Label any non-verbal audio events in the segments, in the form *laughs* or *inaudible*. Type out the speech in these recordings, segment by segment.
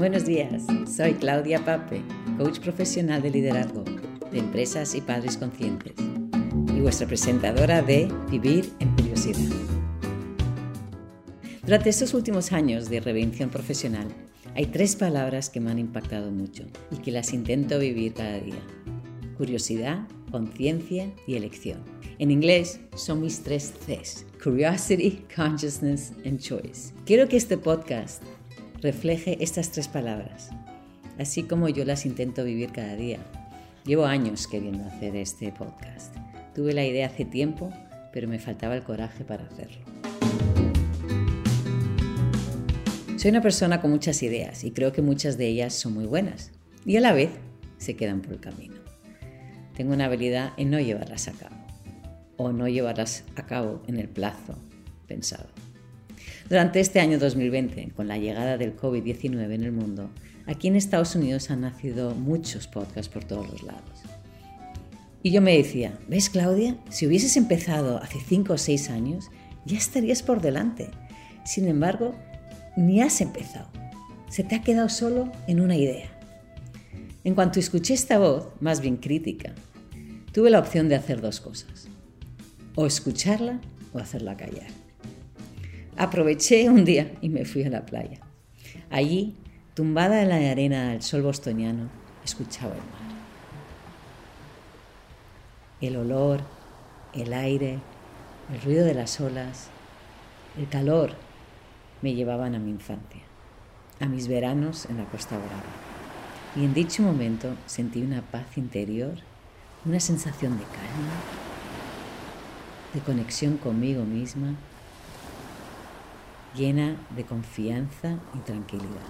Buenos días, soy Claudia Pape, coach profesional de liderazgo de empresas y padres conscientes y vuestra presentadora de Vivir en Curiosidad. Durante estos últimos años de reinvención profesional, hay tres palabras que me han impactado mucho y que las intento vivir cada día. Curiosidad, conciencia y elección. En inglés son mis tres Cs. Curiosity, Consciousness and Choice. Quiero que este podcast refleje estas tres palabras, así como yo las intento vivir cada día. Llevo años queriendo hacer este podcast. Tuve la idea hace tiempo, pero me faltaba el coraje para hacerlo. Soy una persona con muchas ideas y creo que muchas de ellas son muy buenas y a la vez se quedan por el camino. Tengo una habilidad en no llevarlas a cabo o no llevarlas a cabo en el plazo pensado. Durante este año 2020, con la llegada del COVID-19 en el mundo, aquí en Estados Unidos han nacido muchos podcasts por todos los lados. Y yo me decía, ¿ves Claudia? Si hubieses empezado hace 5 o 6 años, ya estarías por delante. Sin embargo, ni has empezado. Se te ha quedado solo en una idea. En cuanto escuché esta voz, más bien crítica, tuve la opción de hacer dos cosas. O escucharla o hacerla callar. Aproveché un día y me fui a la playa. Allí, tumbada en la arena al sol bostoniano, escuchaba el mar. El olor, el aire, el ruido de las olas, el calor me llevaban a mi infancia, a mis veranos en la Costa Brava. Y en dicho momento sentí una paz interior, una sensación de calma, de conexión conmigo misma llena de confianza y tranquilidad.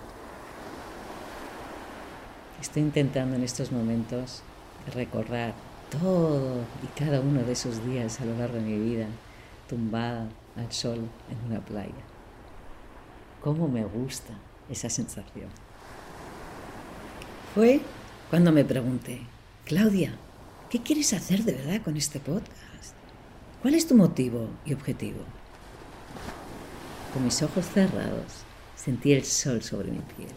Estoy intentando en estos momentos recordar todo y cada uno de esos días a lo largo de mi vida, tumbada al sol en una playa. ¿Cómo me gusta esa sensación? Fue cuando me pregunté, Claudia, ¿qué quieres hacer de verdad con este podcast? ¿Cuál es tu motivo y objetivo? Con mis ojos cerrados sentí el sol sobre mi piel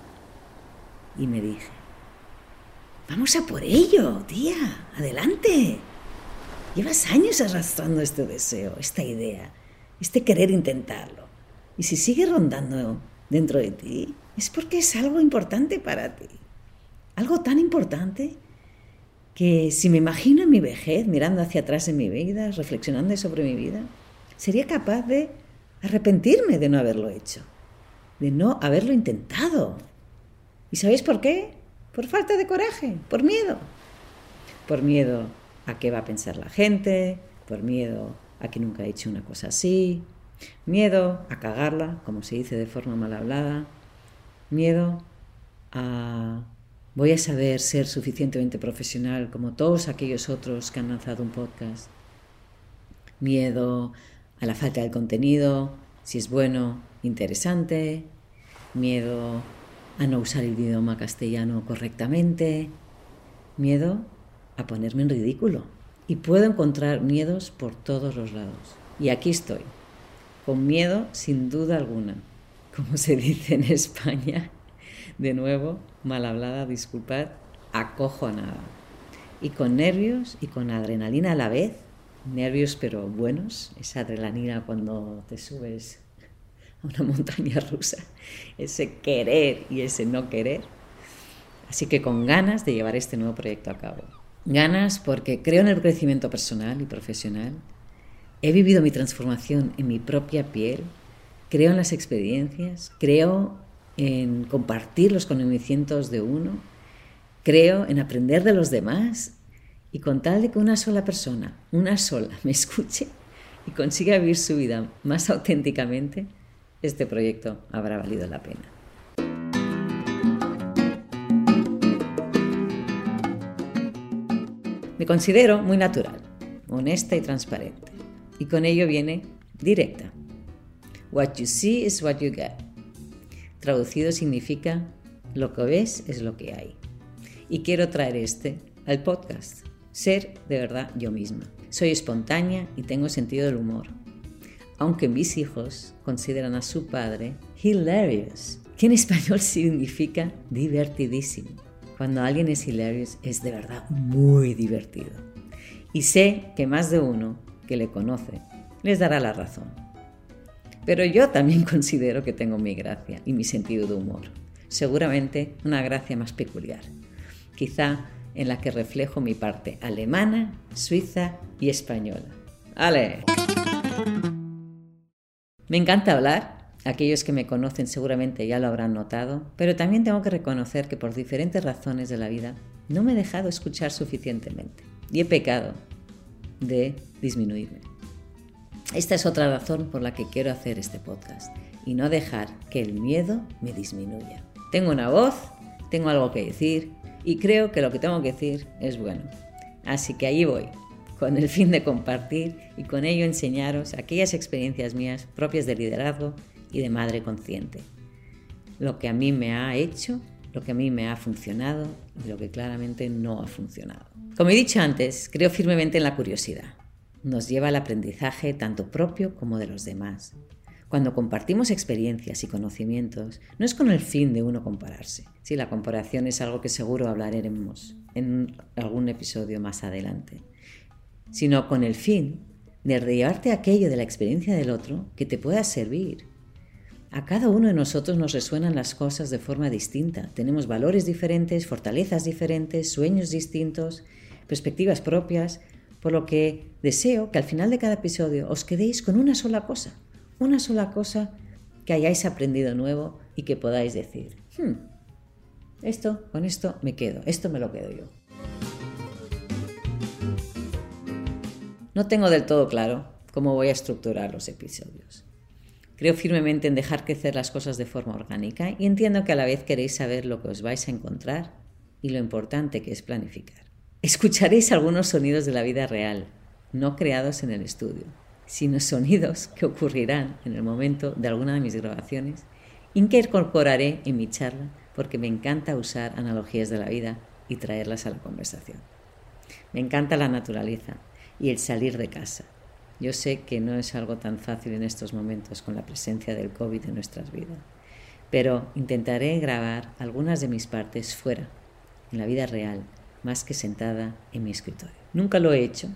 y me dije, vamos a por ello, tía, adelante. Llevas años arrastrando este deseo, esta idea, este querer intentarlo. Y si sigue rondando dentro de ti, es porque es algo importante para ti. Algo tan importante que si me imagino en mi vejez, mirando hacia atrás en mi vida, reflexionando sobre mi vida, sería capaz de arrepentirme de no haberlo hecho, de no haberlo intentado. ¿Y sabéis por qué? Por falta de coraje, por miedo. Por miedo a qué va a pensar la gente, por miedo a que nunca he hecho una cosa así, miedo a cagarla, como se dice de forma mal hablada, miedo a voy a saber ser suficientemente profesional como todos aquellos otros que han lanzado un podcast, miedo a la falta de contenido, si es bueno, interesante, miedo a no usar el idioma castellano correctamente, miedo a ponerme en ridículo. Y puedo encontrar miedos por todos los lados. Y aquí estoy, con miedo sin duda alguna, como se dice en España, de nuevo, mal hablada, disculpad, acojonada. Y con nervios y con adrenalina a la vez, nervios pero buenos, esa adrenalina cuando te subes a una *laughs* montaña rusa, ese querer y ese no querer. Así que con ganas de llevar este nuevo proyecto a cabo. Ganas porque creo en el crecimiento personal y profesional, he vivido mi transformación en mi propia piel, creo en las experiencias, creo en compartir los conocimientos de uno, creo en aprender de los demás y con tal de que una sola persona, una sola, *laughs* me escuche y consiga vivir su vida más auténticamente, este proyecto habrá valido la pena. Me considero muy natural, honesta y transparente. Y con ello viene directa. What you see is what you get. Traducido significa lo que ves es lo que hay. Y quiero traer este al podcast ser de verdad yo misma. Soy espontánea y tengo sentido del humor. Aunque mis hijos consideran a su padre hilarious. que en español *laughs* significa divertidísimo. Cuando alguien es hilarious es de verdad muy divertido. Y sé que más de uno que le conoce les dará la razón. Pero yo también *laughs* considero que tengo mi gracia y mi sentido de humor. Seguramente una gracia más peculiar. Quizá en la que reflejo mi parte alemana, suiza y española. ¡Ale! Me encanta hablar, aquellos que me conocen seguramente ya lo habrán notado, pero también tengo que reconocer que por diferentes razones de la vida no me he dejado escuchar suficientemente y he pecado de disminuirme. Esta es otra razón por la que quiero hacer este podcast y no dejar que el miedo me disminuya. Tengo una voz, tengo algo que decir y creo que lo que tengo que decir es bueno. Así que allí voy, con el fin de compartir y con ello enseñaros aquellas experiencias mías propias de liderazgo y de madre consciente. Lo que a mí me ha hecho, lo que a mí me ha funcionado y lo que claramente no ha funcionado. Como he dicho antes, creo firmemente en la curiosidad. Nos lleva al aprendizaje tanto propio como de los demás. Cuando compartimos experiencias y conocimientos, no es con el fin de uno compararse. Sí, la comparación es algo que seguro hablaremos en algún episodio más adelante, sino con el fin de llevarte aquello de la experiencia del otro que te pueda servir. A cada uno de nosotros nos resuenan las cosas de forma distinta. Tenemos valores diferentes, fortalezas diferentes, sueños distintos, perspectivas propias, por lo que deseo que al final de cada episodio os quedéis con una sola cosa una sola cosa que hayáis aprendido nuevo y que podáis decir, hmm, esto, con esto me quedo, esto me lo quedo yo. No tengo del todo claro cómo voy a estructurar los episodios. Creo firmemente en dejar crecer las cosas de forma orgánica y entiendo que a la vez queréis saber lo que os vais a encontrar y lo importante que es planificar. Escucharéis algunos sonidos de la vida real, no creados en el estudio sino sonidos *laughs* que ocurrirán en el momento de alguna de mis grabaciones y que incorporaré en mi charla porque me encanta usar analogías de la vida y traerlas a la conversación. Me encanta la naturaleza y el salir de casa. Yo sé que no es algo tan fácil en estos momentos con la presencia del COVID en nuestras vidas, pero intentaré grabar algunas de mis partes fuera, en la vida real, más que sentada en mi escritorio. Nunca lo he hecho,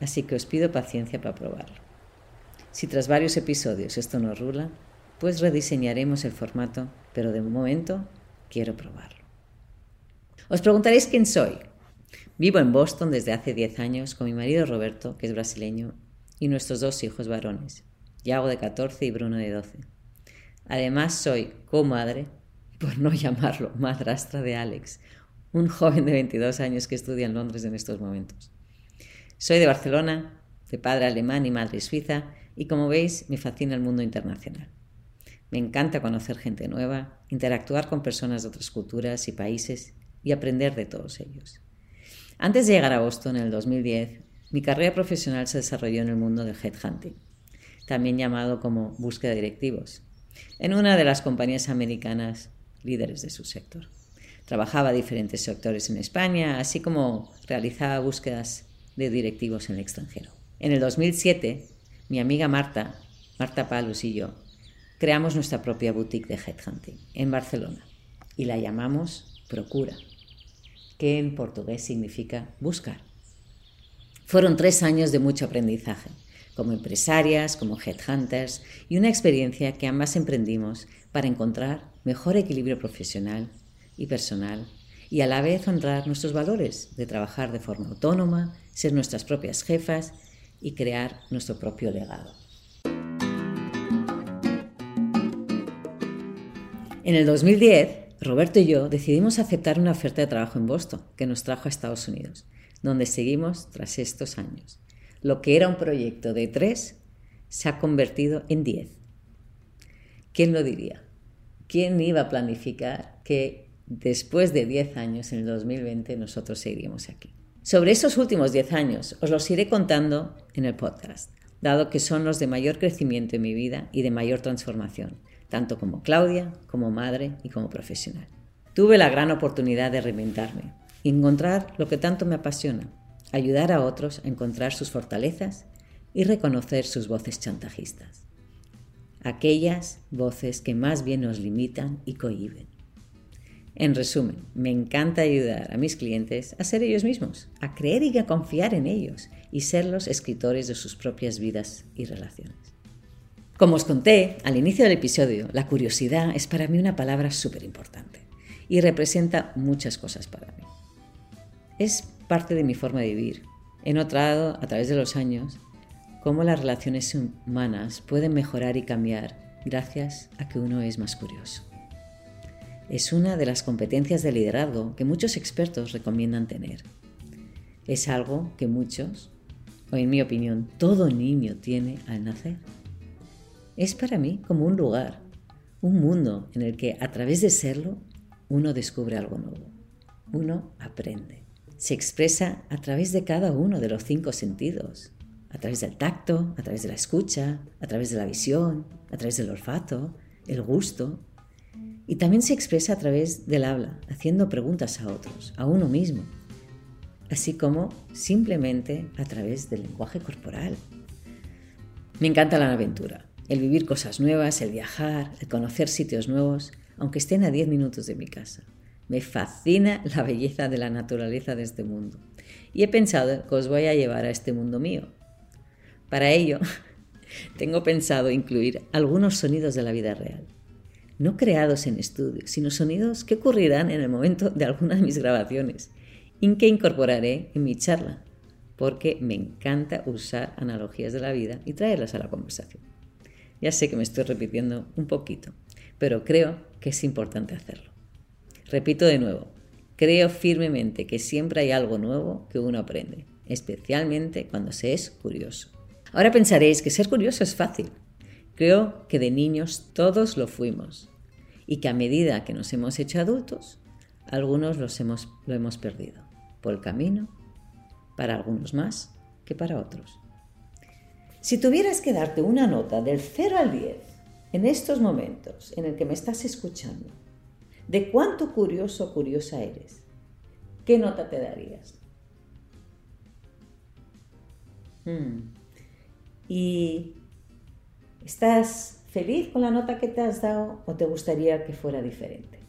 así que os pido paciencia para probarlo. Si tras varios episodios esto no rula, pues rediseñaremos el formato, pero de momento quiero probarlo. Os preguntaréis quién soy. Vivo en Boston desde hace 10 años con mi marido Roberto, que es brasileño, y nuestros dos hijos varones, Yago de 14 y Bruno de 12. Además soy comadre, por no llamarlo madrastra de Alex, un joven de 22 años que estudia en Londres en estos momentos. Soy de Barcelona, de padre alemán y madre suiza, y como veis me fascina el mundo internacional. Me encanta conocer gente nueva, interactuar con personas de otras culturas y países y aprender de todos ellos. Antes de llegar a Boston en el 2010, mi carrera profesional se desarrolló en el mundo del headhunting, también llamado como búsqueda de directivos, en una de las compañías americanas líderes de su sector. Trabajaba diferentes sectores en España, así como realizaba búsquedas de directivos en el extranjero. En el 2007 mi amiga Marta, Marta Palus y yo, creamos nuestra propia boutique de headhunting en Barcelona y la llamamos Procura, que en portugués significa buscar. Fueron tres años de mucho aprendizaje, como empresarias, como headhunters, y una experiencia que ambas emprendimos para encontrar mejor equilibrio profesional y personal y a la vez honrar nuestros valores de trabajar de forma autónoma, ser nuestras propias jefas y crear nuestro propio legado. En el 2010, Roberto y yo decidimos aceptar una oferta de trabajo en Boston que nos trajo a Estados Unidos, donde seguimos tras estos años. Lo que era un proyecto de tres se ha convertido en diez. ¿Quién lo diría? ¿Quién iba a planificar que después de diez años, en el 2020, nosotros seguiríamos aquí? Sobre esos últimos 10 años os los iré contando en el podcast, dado que son los de mayor crecimiento en mi vida y de mayor transformación, tanto como Claudia, como madre y como profesional. Tuve la gran oportunidad de reinventarme y encontrar lo que tanto me apasiona, ayudar a otros a encontrar sus fortalezas y reconocer sus voces chantajistas. aquellas voces que más bien nos limitan y cohiben. En resumen, me encanta ayudar a mis clientes a ser ellos mismos, a creer y a confiar en ellos y ser los escritores de sus propias vidas y relaciones. Como os conté al inicio del episodio, la curiosidad es para mí una palabra súper importante y representa muchas cosas para mí. Es parte de mi forma de vivir. He notado a través de los años cómo las relaciones humanas pueden mejorar y cambiar gracias a que uno es más curioso. Es una de las competencias de liderazgo que muchos expertos recomiendan tener. Es algo que muchos, o en mi opinión, todo niño tiene al nacer. Es para mí como un lugar, un mundo en el que a través de serlo uno descubre algo nuevo, uno aprende. Se expresa a través de cada uno de los cinco sentidos, a través del tacto, a través de la escucha, a través de la visión, a través del olfato, el gusto. Y también se expresa a través del habla, haciendo preguntas a otros, a uno mismo, así como simplemente a través del lenguaje corporal. Me encanta la aventura, el vivir cosas nuevas, el viajar, el conocer sitios nuevos, aunque estén a 10 minutos de mi casa. Me fascina la belleza de la naturaleza de este mundo. Y he pensado que os voy a llevar a este mundo mío, para ello, *laughs* tengo pensado incluir algunos sonidos de la vida real, no creados en estudio, sino sonidos que ocurrirán en el momento de alguna de mis grabaciones y que incorporaré en mi charla, porque me encanta usar analogías de la vida y traerlas a la conversación. Ya sé que me estoy repitiendo un poquito, pero creo que es importante hacerlo. Repito de nuevo, creo firmemente que siempre hay algo nuevo que uno aprende, especialmente cuando se es curioso. Ahora pensaréis que ser curioso es fácil. Creo que de niños todos lo fuimos y que a medida que nos hemos hecho adultos, algunos los hemos, lo hemos perdido por el camino, para algunos más que para otros. Si tuvieras que darte una nota del 0 al 10 en estos momentos en el que me estás escuchando, de cuánto curioso o curiosa eres, ¿qué nota te darías? Hmm. ¿Y estás feliz con la nota que te has dado o te gustaría que fuera diferente?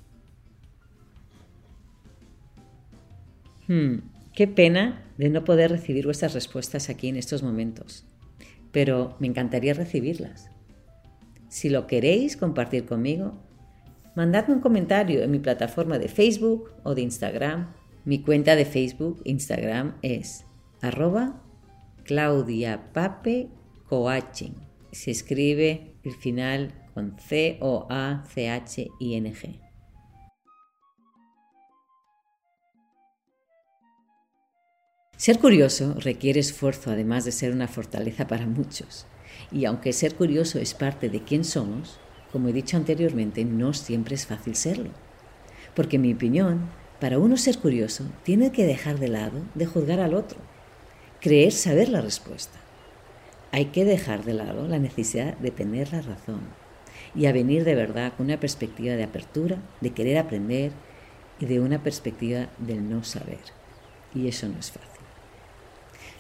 Hmm, qué pena de no poder recibir vuestras respuestas aquí en estos momentos, pero me encantaría recibirlas. Si lo queréis compartir conmigo, mandadme un comentario en mi plataforma de Facebook o de Instagram. Mi cuenta de Facebook, Instagram es arroba claudiapape coaching. Se escribe el final con C-O-A-C-H-I-N-G. Ser curioso requiere esfuerzo, además de ser una fortaleza para muchos. Y aunque ser curioso es parte de quién somos, como he dicho anteriormente, no siempre es fácil serlo. Porque en mi opinión, para uno ser curioso, tiene que dejar de lado de juzgar al otro, creer saber la respuesta hay que dejar de lado la necesidad de tener la razón y a venir de verdad con una perspectiva de apertura, de querer aprender y de una perspectiva del no saber. Y eso no es fácil.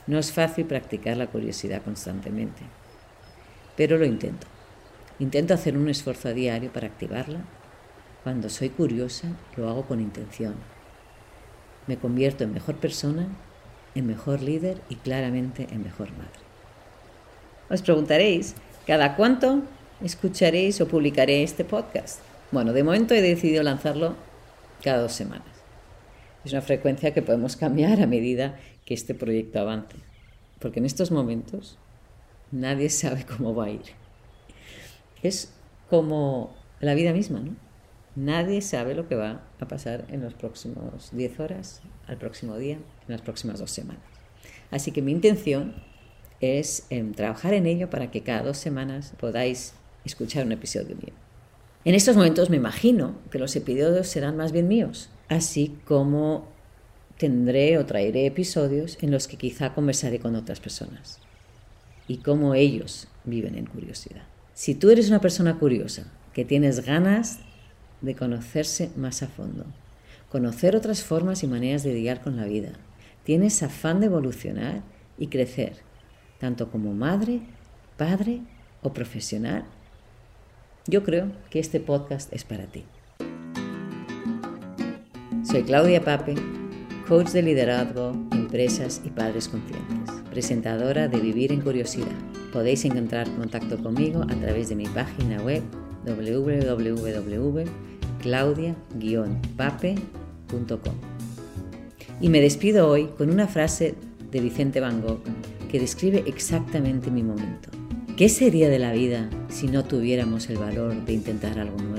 No es fácil practicar la curiosidad constantemente, pero lo intento. Intento hacer un esfuerzo a diario para activarla. Cuando soy curiosa, lo hago con intención. Me convierto en mejor persona, en mejor líder y claramente en mejor madre. Os preguntaréis, ¿cada cuánto escucharéis o publicaré este podcast? Bueno, de momento he decidido lanzarlo cada dos semanas. Es una frecuencia que podemos cambiar a medida que este proyecto avance, porque en estos momentos nadie sabe cómo va a ir. Es como la vida misma, ¿no? Nadie sabe lo que va a pasar en los próximos 10 horas, al próximo día, en las próximas dos semanas. Así que mi intención es em, trabajar en ello para que cada dos semanas podáis escuchar un episodio mío. En estos momentos me imagino que los episodios serán más bien míos, así como tendré o traeré episodios en los que quizá conversaré con otras personas y cómo ellos viven en curiosidad. Si tú eres una persona curiosa, que tienes ganas de conocerse más a fondo, conocer otras formas y maneras de lidiar con la vida, tienes afán de evolucionar y crecer, tanto como madre, padre o profesional, yo creo que este podcast es para ti. Soy Claudia Pape, coach de liderazgo, empresas y padres conscientes, presentadora de Vivir en Curiosidad. Podéis encontrar contacto conmigo a través de mi página web www.claudia-pape.com. Y me despido hoy con una frase de Vicente Van Gogh que describe exactamente mi momento. ¿Qué sería de la vida si no tuviéramos el valor de intentar algo nuevo?